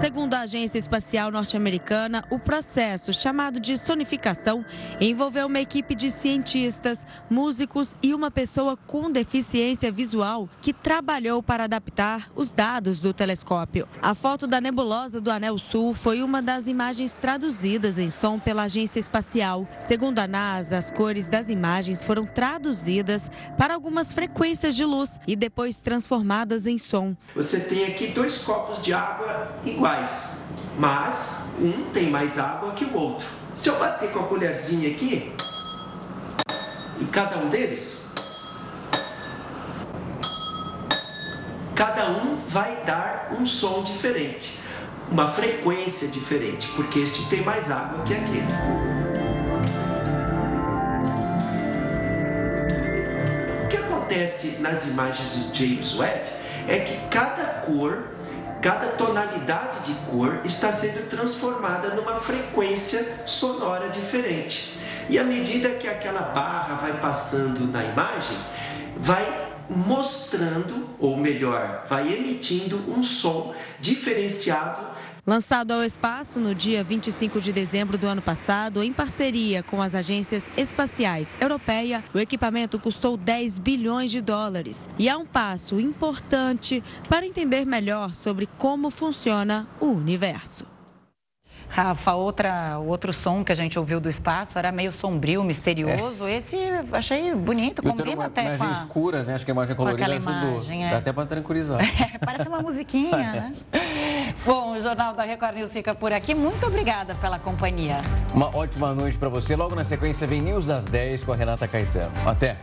Segundo a Agência Espacial Norte-Americana, o processo, chamado de sonificação, envolveu uma equipe de cientistas, músicos e uma pessoa com deficiência visual que trabalhou para adaptar os dados do telescópio. A foto da nebulosa do Anel Sul foi uma das imagens traduzidas em som pela Agência Espacial. Segundo a NASA, as cores das imagens foram traduzidas para algumas frequências de luz e depois transformadas em som. Você tem aqui dois copos de água iguais iguais, mas um tem mais água que o outro. Se eu bater com a colherzinha aqui, em cada um deles, cada um vai dar um som diferente, uma frequência diferente, porque este tem mais água que aquele. O que acontece nas imagens de James Webb é que cada cor Cada tonalidade de cor está sendo transformada numa frequência sonora diferente. E à medida que aquela barra vai passando na imagem, vai mostrando, ou melhor, vai emitindo um som diferenciado Lançado ao espaço no dia 25 de dezembro do ano passado, em parceria com as agências espaciais europeia, o equipamento custou 10 bilhões de dólares e é um passo importante para entender melhor sobre como funciona o universo. Rafa, outra, outro som que a gente ouviu do espaço era meio sombrio, misterioso. É. Esse achei bonito, combina uma até imagem com a... escura, né? Acho que a imagem colorida ajudou. Imagem, é. Dá até para tranquilizar. É, parece uma musiquinha, né? Bom, o Jornal da Record News fica por aqui. Muito obrigada pela companhia. Uma ótima noite para você. Logo na sequência vem News das 10 com a Renata Caetano. Até!